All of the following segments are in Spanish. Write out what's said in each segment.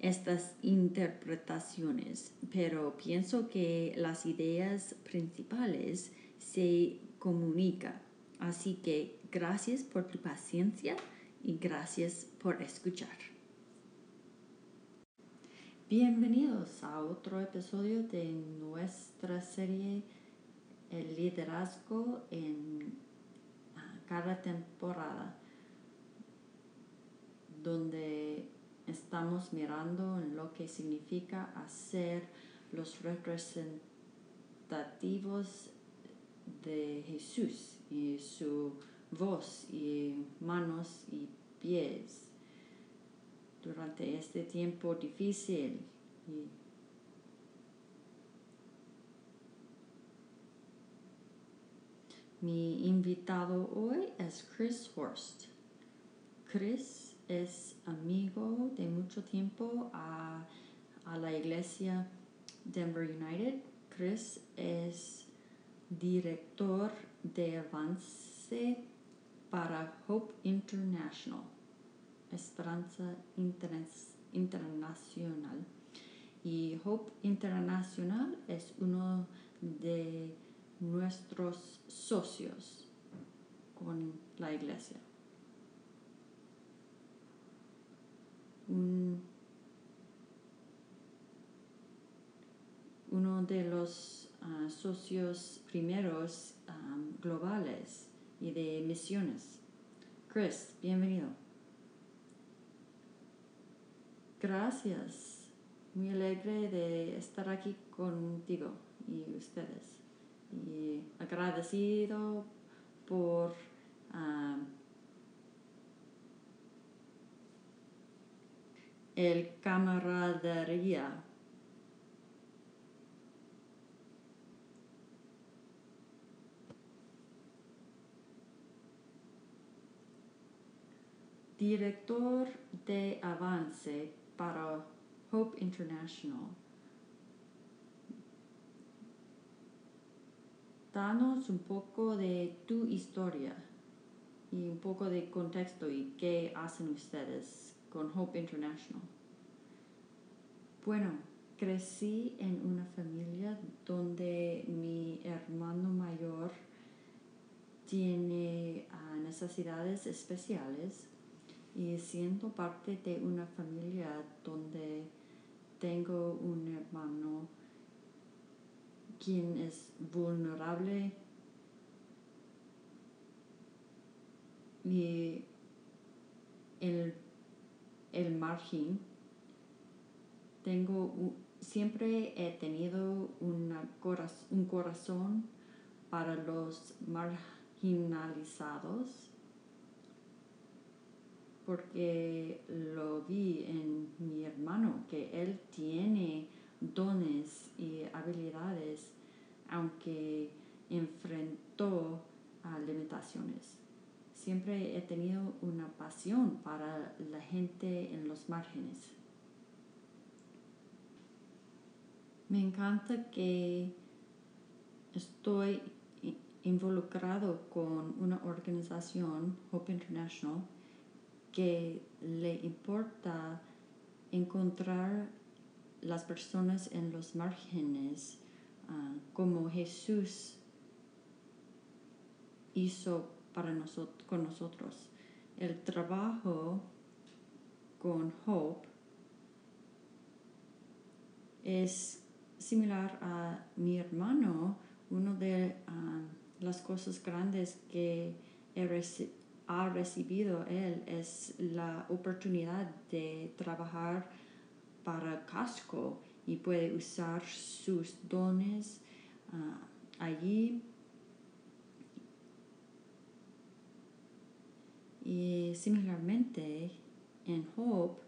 estas interpretaciones, pero pienso que las ideas principales se comunican. Así que gracias por tu paciencia y gracias por escuchar. Bienvenidos a otro episodio de nuestra serie El liderazgo en cada temporada donde estamos mirando en lo que significa hacer los representativos de Jesús y su voz y manos y pies durante este tiempo difícil Mi invitado hoy es Chris Horst. Chris es amigo de mucho tiempo a, la iglesia Denver United. Chris es director de avance para Hope International, Esperanza Internacional. Y Hope Internacional es uno de nuestros socios con la iglesia. Uno de los ah, socios primeros globales y de misiones. Chris, bienvenido. Gracias. Muy alegre de estar aquí contigo y ustedes y agradecido por el camaradería. Director de avance para Hope International. danos un poco de tu historia y un poco de contexto y qué hacen ustedes con Hope International. Bueno, crecí en una familia donde mi hermano mayor tiene ah, necesidades especiales y siento parte de una familia donde tengo un hermano quien es vulnerable y el margen. Tengo, siempre he tenido un corazón para los marginalizados porque lo vi en mi hermano que él tiene dones y habilidades, aunque enfrentó a limitaciones. Siempre he tenido una pasión para la gente en los márgenes. Me encanta que estoy involucrado con una organización, Hope International, que le importa encontrar las personas en los márgenes, ah, como Jesús hizo para nosotros, con nosotros. El trabajo con Hope es similar a mi hermano, una de las cosas grandes que ha recibido él es la oportunidad de trabajar para Casco y puede usar sus dones ah, allí. Y similarmente en Hope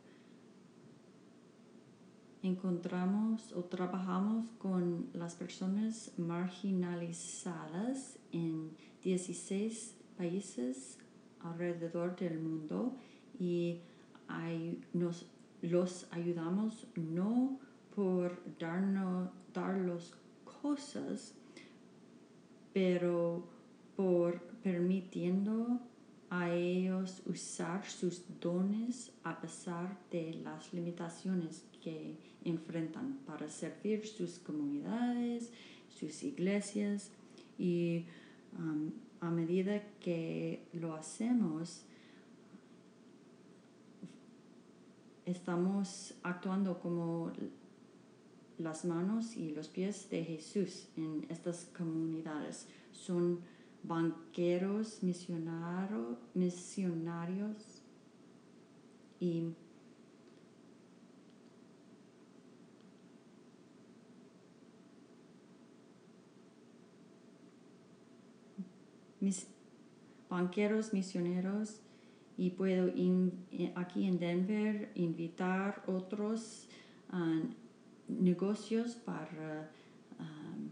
encontramos o trabajamos con las personas marginalizadas en 16 países alrededor del mundo y nos, los ayudamos no por darnos, darlos cosas, pero por permitiendo a ellos usar sus dones a pesar de las limitaciones que enfrentan para servir sus comunidades, sus iglesias y um, a medida que lo hacemos, estamos actuando como las manos y los pies de Jesús en estas comunidades. Son banqueros, misionarios, misionarios y mis banqueros misioneros y puedo eh, aquí en Denver invitar otros ah, negocios para, um,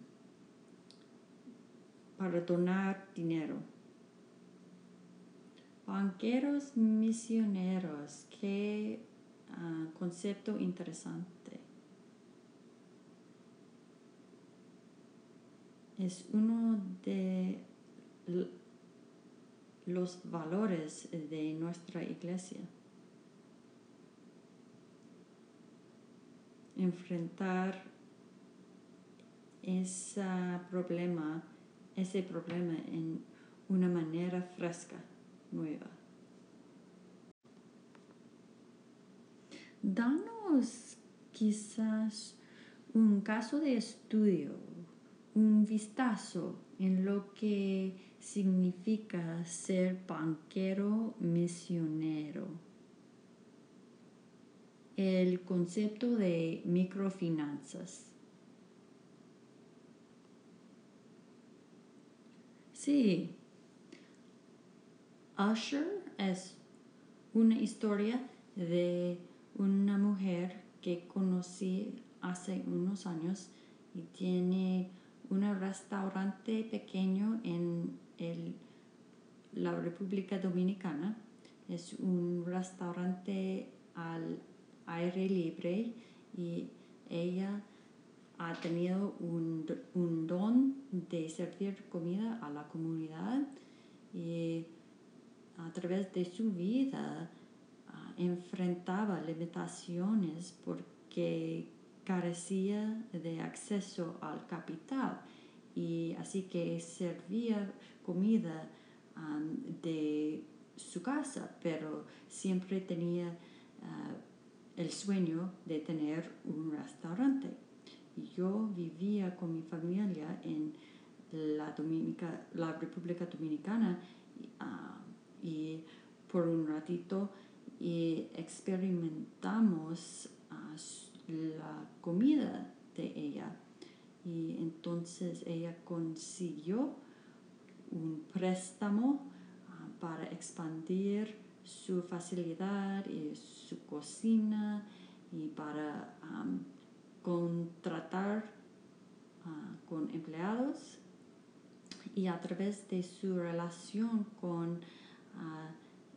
para donar dinero. Banqueros misioneros, qué ah, concepto interesante. Es uno de los valores de nuestra iglesia. Enfrentar ese problema, ese problema en una manera fresca, nueva. Danos quizás un caso de estudio, un vistazo en lo que significa ser banquero misionero. El concepto de microfinanzas. Sí, Usher es una historia de una mujer que conocí hace unos años y tiene un restaurante pequeño en la República Dominicana. Es un restaurante al aire libre y ella ha tenido un, don de servir comida a la comunidad y a través de su vida ah, enfrentaba limitaciones porque carecía de acceso al capital y así que servía comida um, de su casa, pero siempre tenía uh, el sueño de tener un restaurante. Yo vivía con mi familia en la, Dominica, la República Dominicana y por un ratito experimentamos uh, la comida de ella. Y entonces ella consiguió un préstamo ah, para expandir su facilidad y su cocina y para contratar ah, con empleados y a través de su relación con ah,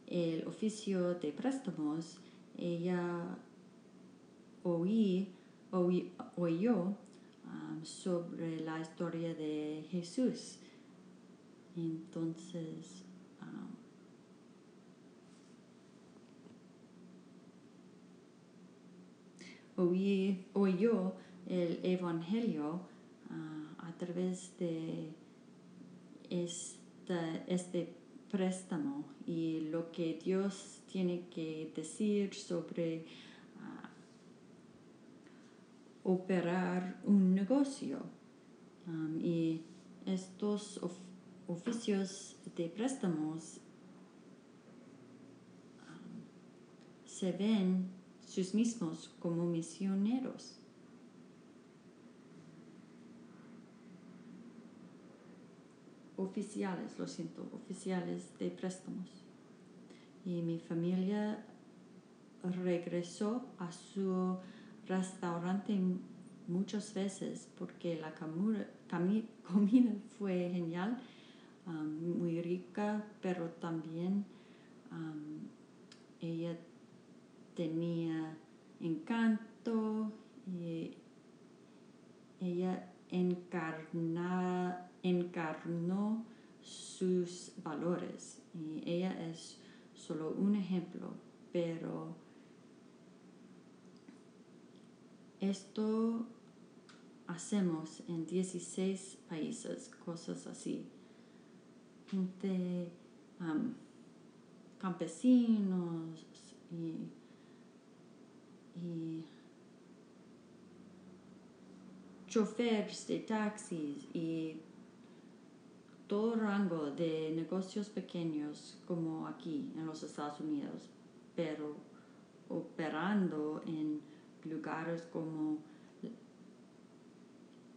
el oficio de préstamos ella oí, oí oyó sobre la historia de Jesús. Entonces, um, oí, oyó el Evangelio uh, a través de este préstamo y lo que Dios tiene que decir sobre uh, operar un negocio. Y estos of- oficios de préstamos um, se ven sus mismos como misioneros. Oficiales, lo siento, oficiales de préstamos. Y mi familia regresó a su restaurante muchas veces porque la comida fue genial, um, muy rica, pero también um, ella tenía encanto y ella encarna- encarnó sus valores y ella es solo un ejemplo, pero esto hacemos en 16 países, cosas así. Gente, campesinos y, y choferes de taxis y todo rango de negocios pequeños como aquí en los Estados Unidos, pero operando en lugares como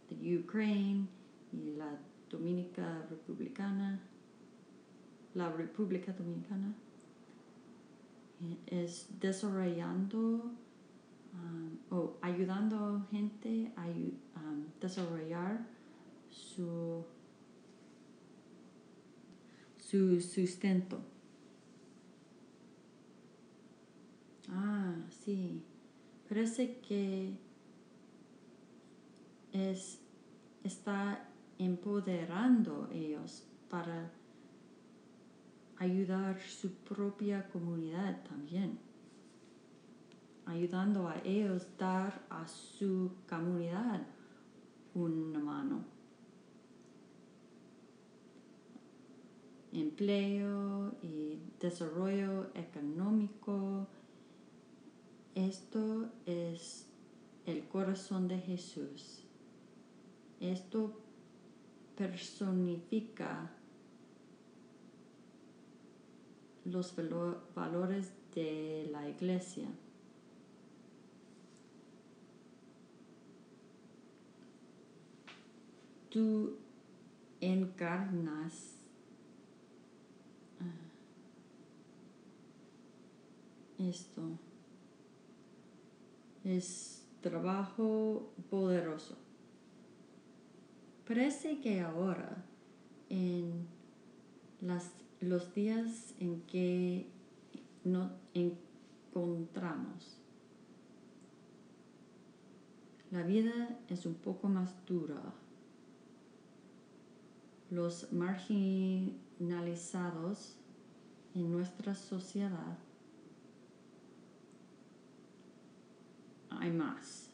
de Ukraine y la Dominica Republicana, la República Dominicana, eh, es desarrollando um, o ayudando gente a um, desarrollar su su sustento. Ah, sí. Parece que es está empoderando ellos para ayudar su propia comunidad también. Ayudando a ellos dar a su comunidad una mano. Empleo y desarrollo económico. Esto es el corazón de Jesús. Esto personifica los valo- valores de la iglesia. Tú encarnas ah, esto. Es trabajo poderoso. Parece que ahora, en las, los días en que nos encontramos, la vida es un poco más dura. Los marginalizados en nuestra sociedad hay más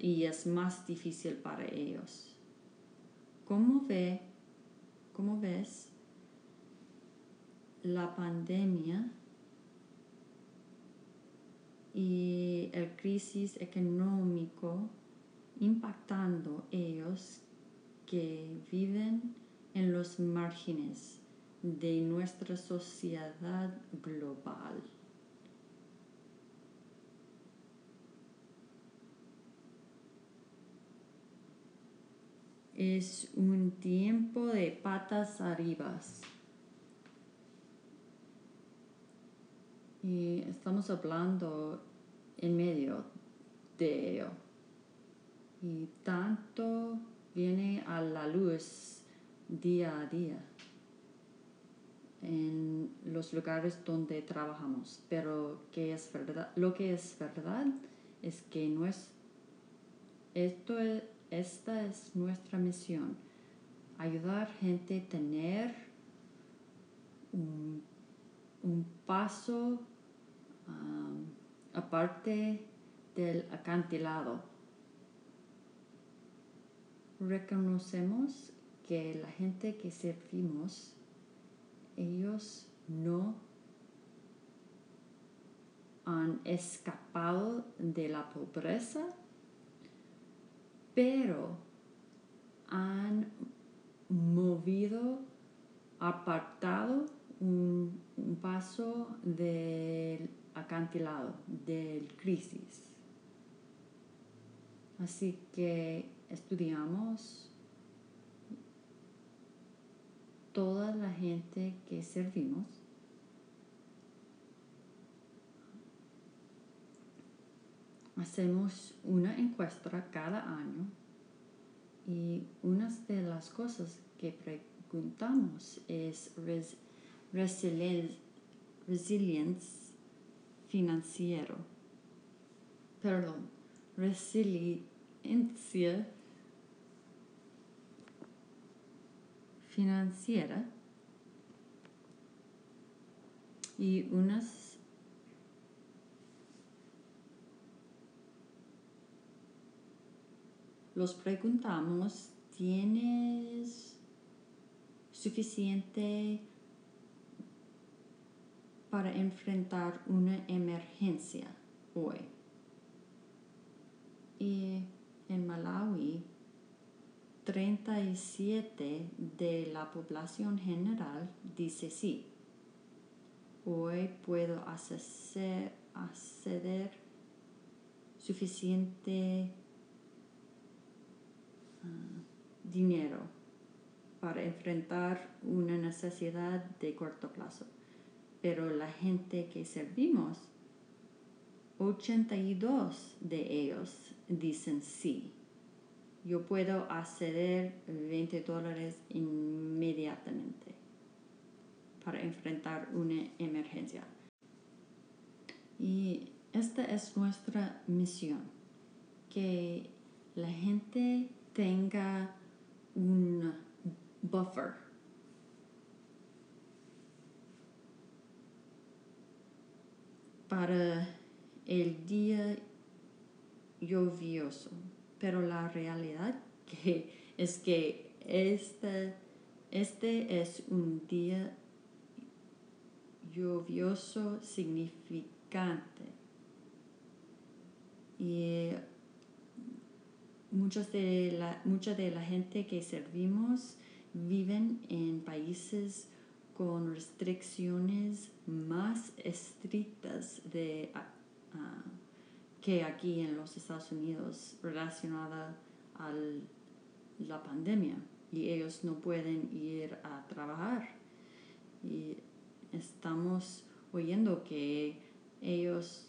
y es, más difícil para ellos. ¿Cómo ve, cómo ves la pandemia y el crisis económico impactando ellos que viven en los márgenes de nuestra sociedad global? es un tiempo de patas arriba. Y estamos hablando en medio de ello. Y tanto viene a la luz día a día en los lugares donde trabajamos. Pero que es verdad, lo que es verdad es que no es, esto es, esta es nuestra misión, ayudar gente a tener un, un paso um, aparte del acantilado. Reconocemos que la gente que servimos, ellos no han escapado de la pobreza pero han movido, apartado un, paso del acantilado, del crisis. Así que estudiamos toda la gente que servimos. Hacemos una encuesta cada año y una de las cosas que preguntamos es resiliencia financiero. Perdón, resiliencia financiera y unas los preguntamos ¿tienes suficiente para enfrentar una emergencia hoy? Y en Malawi 37 de la población general dice sí. Hoy puedo acceder, suficiente ah, dinero para enfrentar una necesidad de corto plazo. Pero la gente que servimos, 82 de ellos dicen sí yo puedo acceder 20 dólares inmediatamente para enfrentar una emergencia. Y esta es nuestra misión, que la gente tenga un buffer para el día lluvioso pero la realidad es que este, este es un día lluvioso significante. Y muchos de la, mucha de la gente que servimos viven en países con restricciones más estrictas de uh, que aquí en los Estados Unidos relacionada a la pandemia y ellos no pueden ir a trabajar. Y estamos oyendo que ellos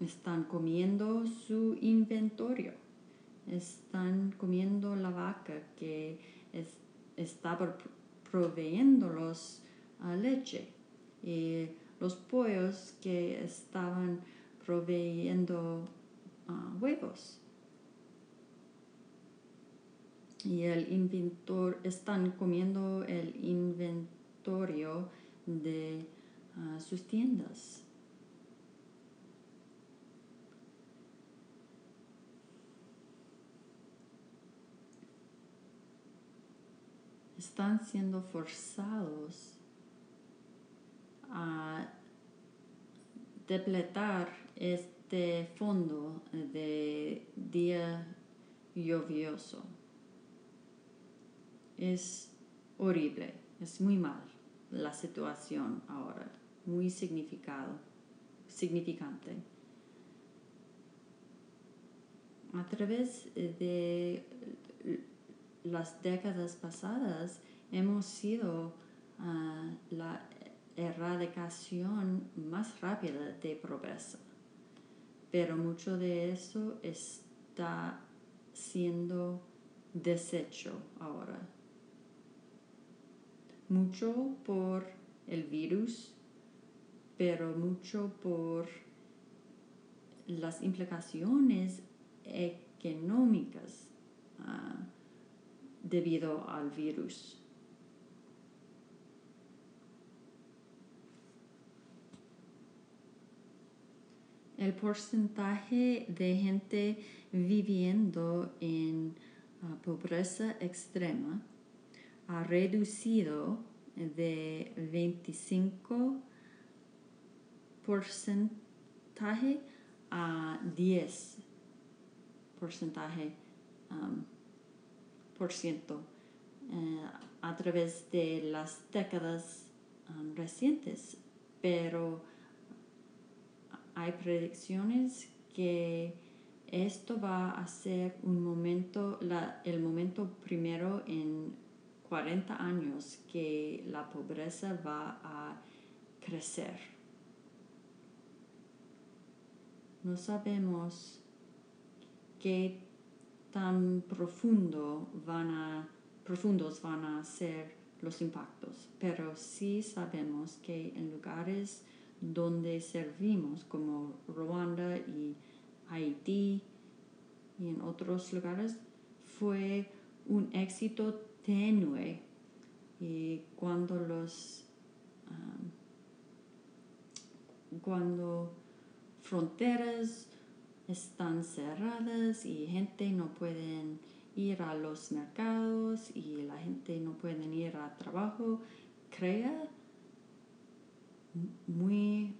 están comiendo su inventario, están comiendo la vaca que estaba proveyéndolos a leche y los pollos que estaban proveyendo ah, huevos. Y el inventor, están comiendo el inventario de ah, sus tiendas. Están siendo forzados a depletar este fondo de día lluvioso. Es horrible, es muy mal la situación ahora, muy significado, significante. A través de las décadas pasadas hemos sido ah, la erradicación más rápida de progreso. Pero mucho de eso está siendo deshecho ahora. Mucho por el virus, pero mucho por las implicaciones económicas ah, debido al virus. El porcentaje de gente viviendo en ah, pobreza extrema ha reducido de 25 porcentaje a 10 porcentaje por ciento eh, a través de las décadas recientes, pero hay predicciones que esto va a ser un momento, la, el momento primero en 40 años que la pobreza va a crecer. No sabemos qué tan profundo van a, profundos van a ser los impactos, pero sí sabemos que en lugares donde servimos como Ruanda y Haití y en otros lugares fue un éxito tenue. Y cuando los um, cuando fronteras están cerradas y gente no pueden ir a los mercados y la gente no puede ir a trabajo, crea muy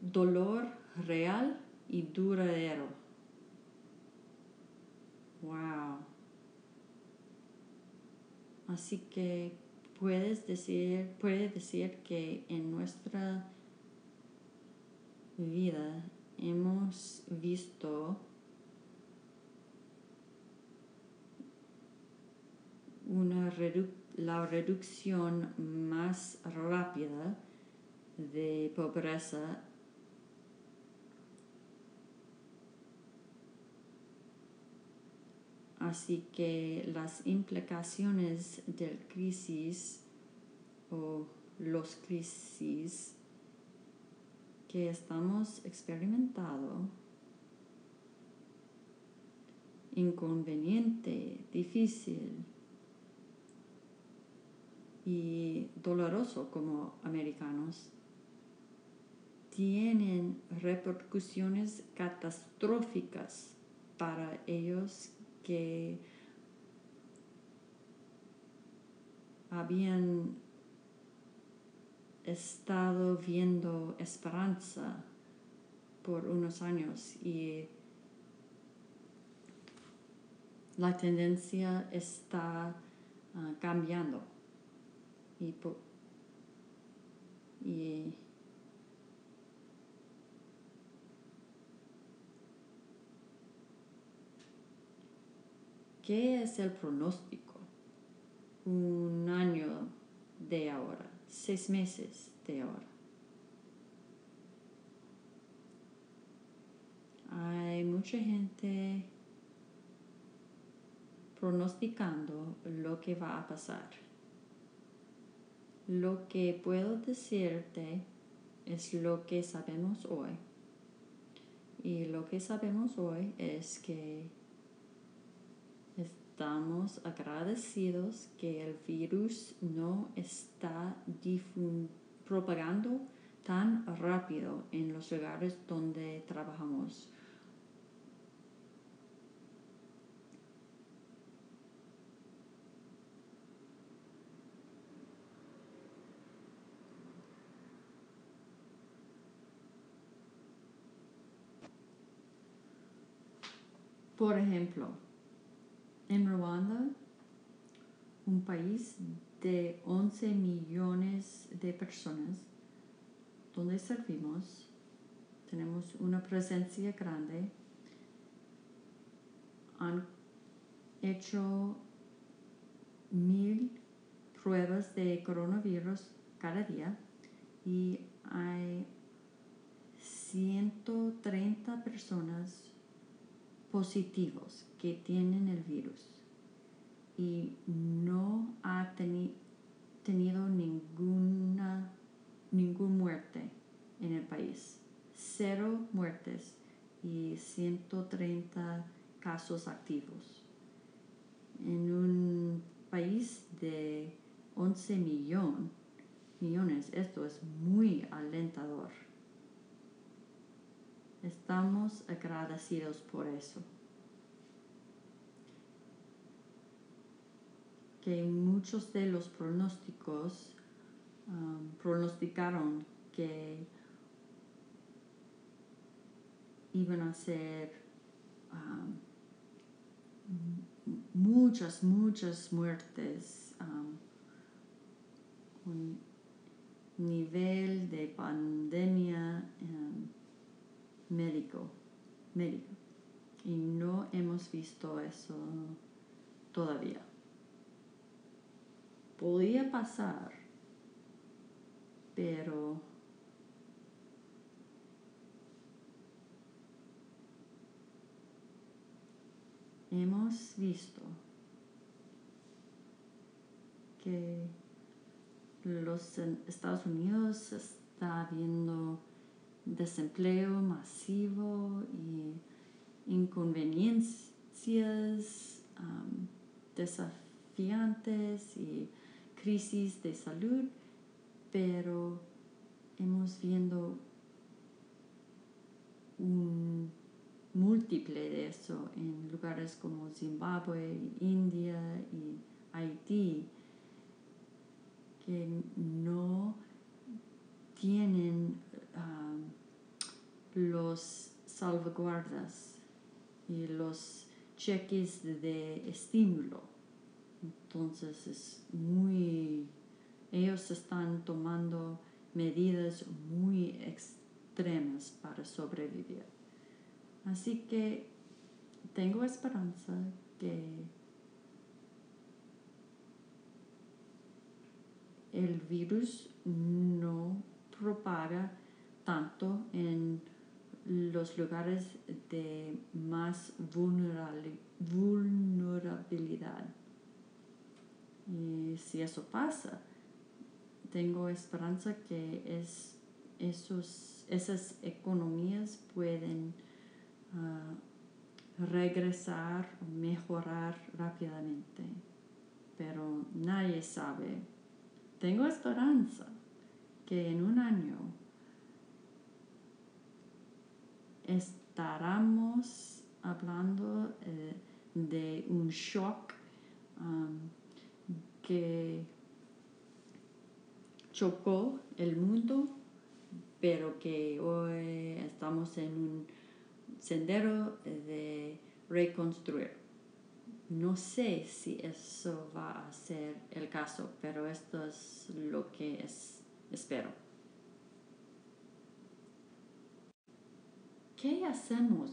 dolor real y duradero. Wow. Así que puedes decir, puede decir que en nuestra vida hemos visto una la reducción más rápida de pobreza. Así que las implicaciones del crisis o los crisis que estamos experimentando, inconveniente, difícil y doloroso como americanos, tienen repercusiones catastróficas para ellos que habían estado viendo esperanza por unos años y la tendencia está ah, cambiando. Y, y ¿Qué es el pronóstico? Un año de ahora, seis meses de ahora. Hay mucha gente pronosticando lo que va a pasar. Lo que puedo decirte es lo que sabemos hoy. Y lo que sabemos hoy es que Estamos agradecidos que el virus no está propagando tan rápido en los lugares donde trabajamos. Por ejemplo, en Ruanda, un país de 11 millones de personas, donde servimos, tenemos una presencia grande, han hecho mil pruebas de coronavirus cada día y hay 130 personas positivos que tienen el virus y no ha tenido ninguna ninguna muerte en el país. Cero muertes y 130 casos activos. En un país de 11 millones, esto es muy alentador. Estamos agradecidos por eso. que muchos de los pronósticos um, pronosticaron que iban a ser um, muchas, muchas muertes, un nivel de pandemia médico, médico. Y no hemos visto eso todavía. Podría pasar, pero hemos visto que los Estados Unidos está viendo desempleo masivo y inconveniencias desafiantes y crisis de salud, pero hemos viendo un múltiple de eso en lugares como Zimbabue, India y Haití, que no tienen los salvaguardas y los cheques de estímulo. Entonces es muy, ellos están tomando medidas muy extremas para sobrevivir. Así que tengo esperanza que el virus no propaga tanto en los lugares de más vulnerabilidad. Y si eso pasa, tengo esperanza que es, esos, esas economías pueden uh, regresar o mejorar rápidamente. Pero nadie sabe. Tengo esperanza que en un año estaremos hablando eh, de un shock que chocó el mundo, pero que hoy estamos en un sendero de reconstruir. No sé si eso va a ser el caso, pero esto es lo que es, espero. ¿Qué hacemos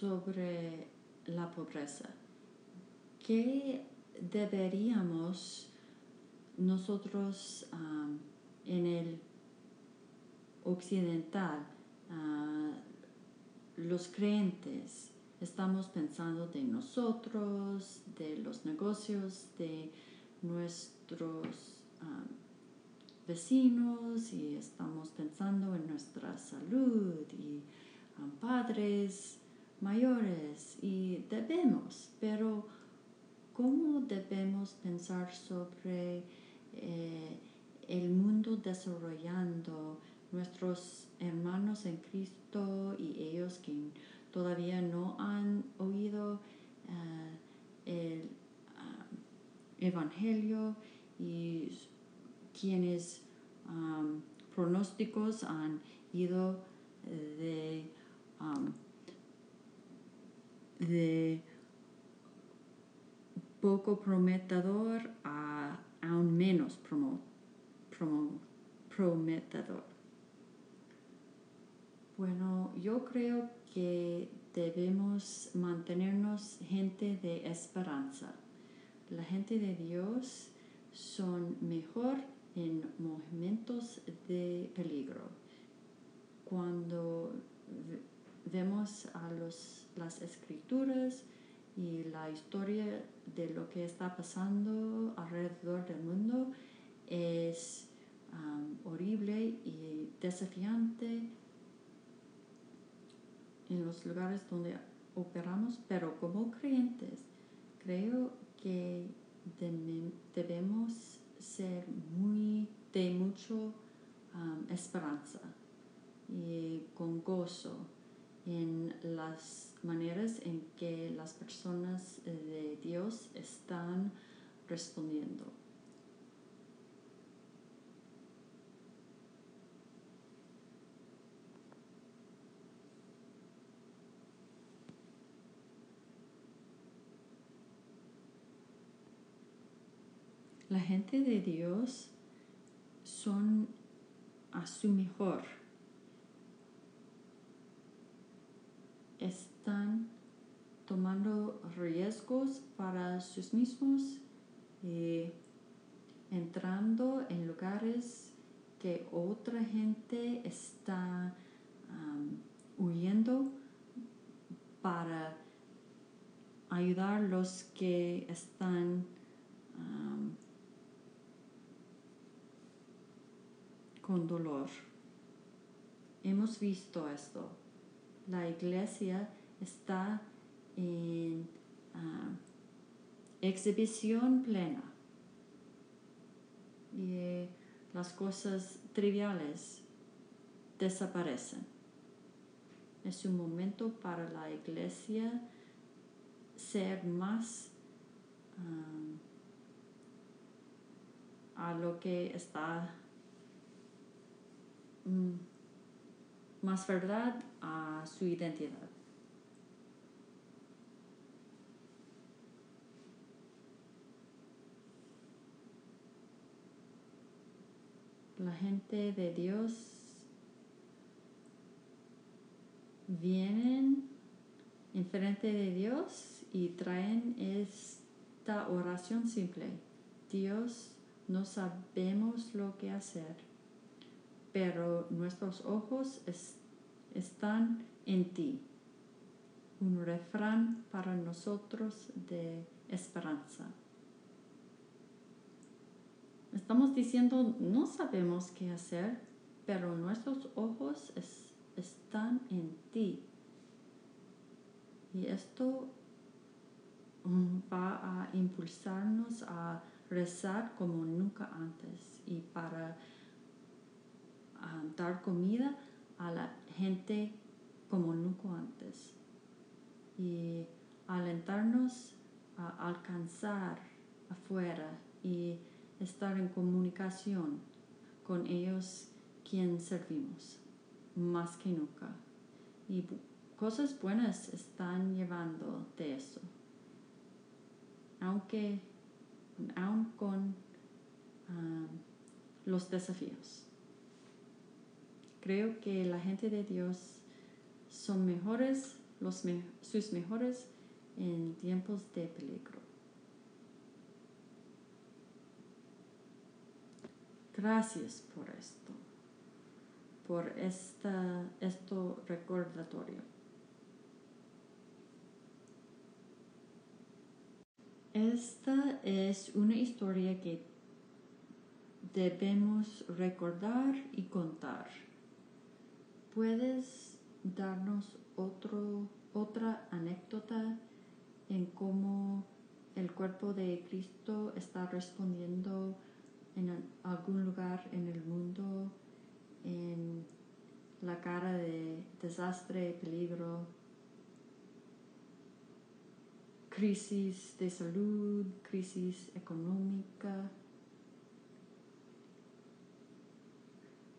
sobre la pobreza? ¿Qué deberíamos nosotros en el occidental, los creyentes, estamos pensando de nosotros, de los negocios, de nuestros vecinos y estamos pensando en nuestra salud y padres mayores y debemos, pero ¿cómo debemos pensar sobre eh, el mundo desarrollando nuestros hermanos en Cristo y ellos que todavía no han oído eh, el ah, Evangelio y quienes pronósticos han ido de Um, de poco prometedor a aún menos prometedor. Bueno, yo creo que debemos mantenernos gente de esperanza. La gente de Dios son mejor en momentos de peligro. Cuando vemos a los, las escrituras y la historia de lo que está pasando alrededor del mundo es um, horrible y desafiante en los lugares donde operamos, pero como creyentes creo que debemos ser muy de mucho um, esperanza y con gozo en las maneras en que las personas eh, de Dios están respondiendo. La gente de Dios son a su mejor riesgos para sus mismos, eh, entrando en lugares que otra gente está huyendo para ayudar los que están con dolor. Hemos visto esto. La iglesia está en exhibición plena. Y eh, las cosas triviales desaparecen. Es un momento para la iglesia ser más ah, a lo que está Mm, más verdad a su identidad. La gente de Dios vienen enfrente de Dios y traen esta oración simple. Dios, no sabemos lo que hacer pero nuestros ojos están en ti. Un refrán para nosotros de esperanza. Estamos diciendo, no sabemos qué hacer, pero nuestros ojos están en ti. Y esto mm, va a impulsarnos a rezar como nunca antes. Y para dar comida a la gente como nunca antes. Y alentarnos a alcanzar afuera. Y estar en comunicación con ellos quien servimos más que nunca. Y cosas buenas están llevando de eso. Aunque aún con ah, los desafíos. Creo que la gente de Dios son mejores, los sus mejores en tiempos de peligro. Gracias por esto, por esta, esto recordatorio. Esta es una historia que debemos recordar y contar. ¿Puedes darnos otro, otra anécdota en cómo el cuerpo de Cristo está respondiendo en algún lugar en el mundo en la cara de desastre, peligro, crisis de salud, crisis económica?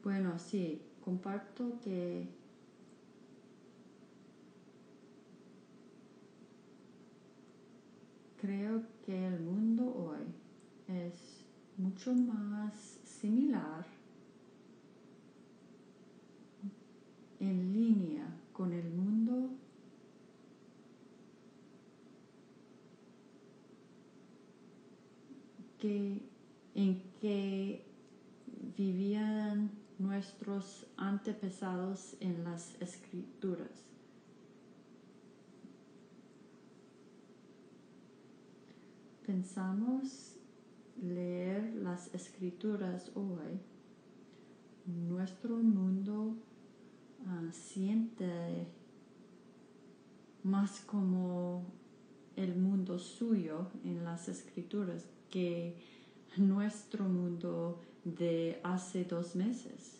Bueno, sí, comparto que creo que el mundo hoy mucho más similar en línea con el mundo que en que vivían nuestros antepasados en las escrituras. Pensamos leer las escrituras hoy, nuestro mundo uh, siente más como el mundo suyo en las escrituras que nuestro mundo de hace dos meses.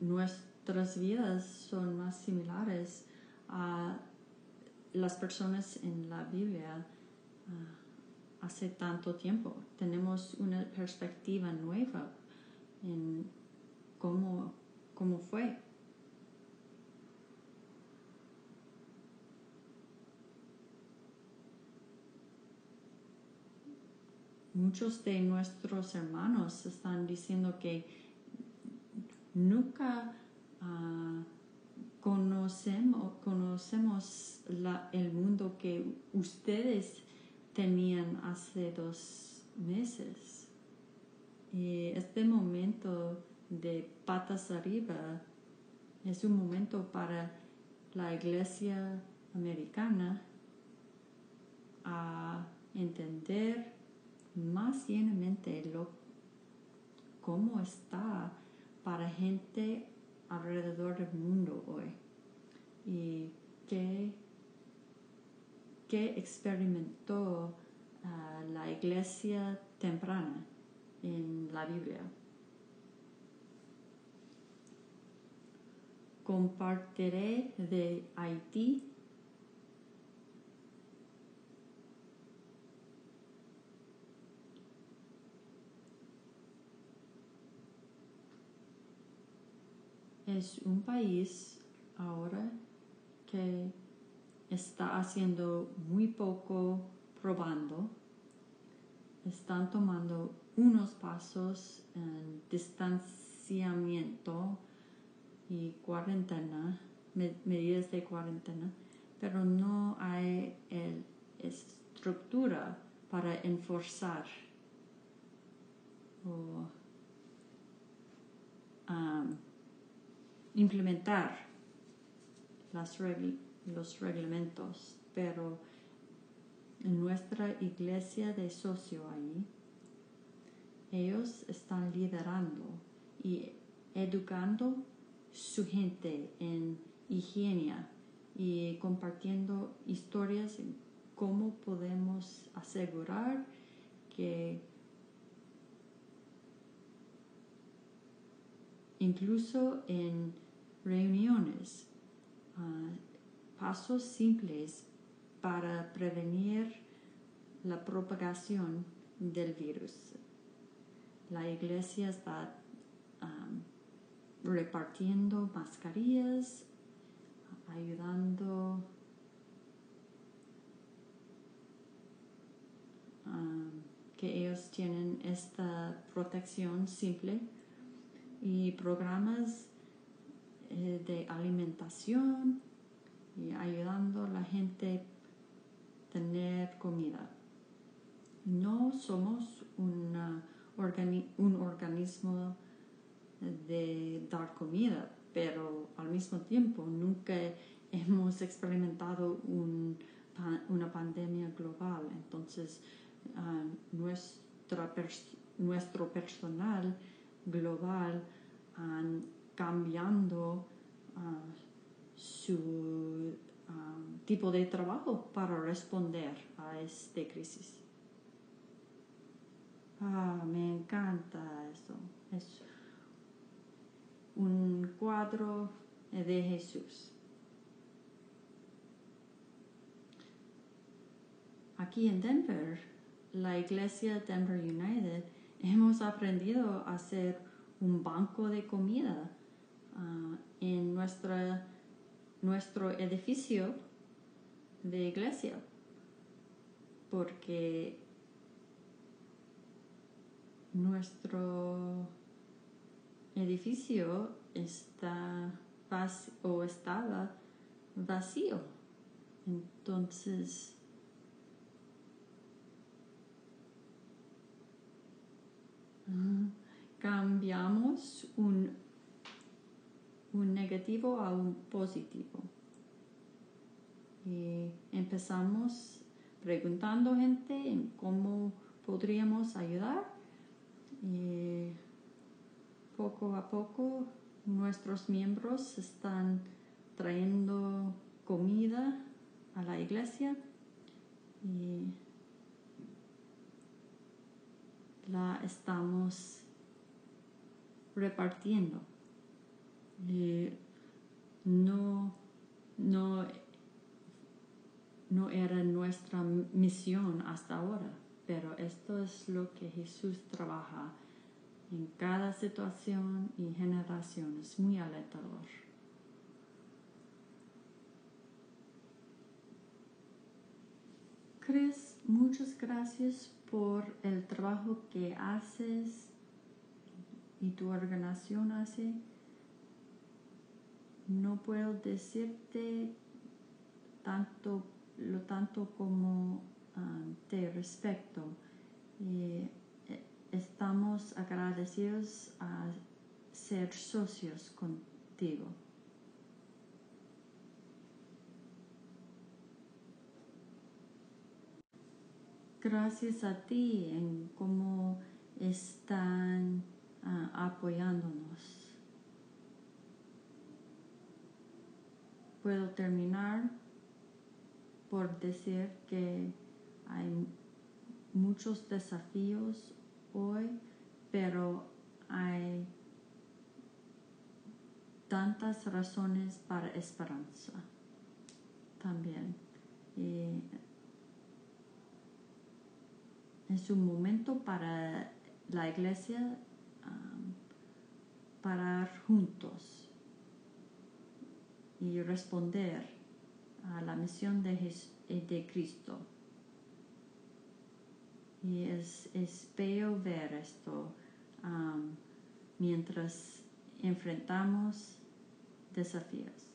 Nuestras vidas son más similares a las personas en la Biblia ah, hace tanto tiempo. Tenemos una perspectiva nueva en cómo, cómo fue muchos de nuestros hermanos están diciendo que nunca ah, conocemos, conocemos el mundo que ustedes tenían hace dos meses. Y este momento de patas arriba es un momento para la iglesia americana a entender más llenamente lo, cómo está para gente alrededor del mundo hoy y qué, qué experimentó ah, la iglesia temprana en la Biblia. Compartiré de Haití es un país ahora que está haciendo muy poco probando, están tomando unos pasos en distanciamiento y cuarentena, medidas de cuarentena, pero no hay estructura para enforzar o um, implementar los reglamentos, pero en nuestra iglesia de socio ahí, ellos están liderando y educando su gente en higiene y compartiendo historias en cómo podemos asegurar que incluso en reuniones, ah, pasos simples para prevenir la propagación del virus. La iglesia está repartiendo mascarillas, ayudando que ellos tienen esta protección simple y programas eh, de alimentación y ayudando a la gente a tener comida. No somos un organismo de dar comida, pero al mismo tiempo nunca hemos experimentado una pandemia global. Entonces, ah, nuestro personal global han cambiando ah, su ah, tipo de trabajo para responder a esta crisis. Ah, me encanta eso. Es un cuadro de Jesús. Aquí en Denver, la iglesia Denver United, hemos aprendido a hacer un banco de comida ah, en nuestra, nuestro edificio de iglesia porque nuestro edificio está o estaba vacío. Entonces ah, cambiamos un, un negativo a un positivo. Y empezamos preguntando gente en cómo podríamos ayudar y poco a poco nuestros miembros están trayendo comida a la iglesia y la estamos repartiendo. No, no, no era nuestra misión hasta ahora, pero esto es lo que Jesús trabaja en cada situación y generación. Es muy alentador. Chris muchas gracias por el trabajo que haces y tu organización hace. No puedo decirte tanto lo tanto como um, te respeto. Eh, estamos agradecidos a ser socios contigo. Gracias a ti en cómo están uh, apoyándonos. Puedo terminar por decir que hay muchos desafíos hoy, pero hay tantas razones para esperanza también. Y es un momento para la iglesia um, parar juntos y responder a la misión de, de Cristo. Y es, es ver esto mientras enfrentamos desafíos.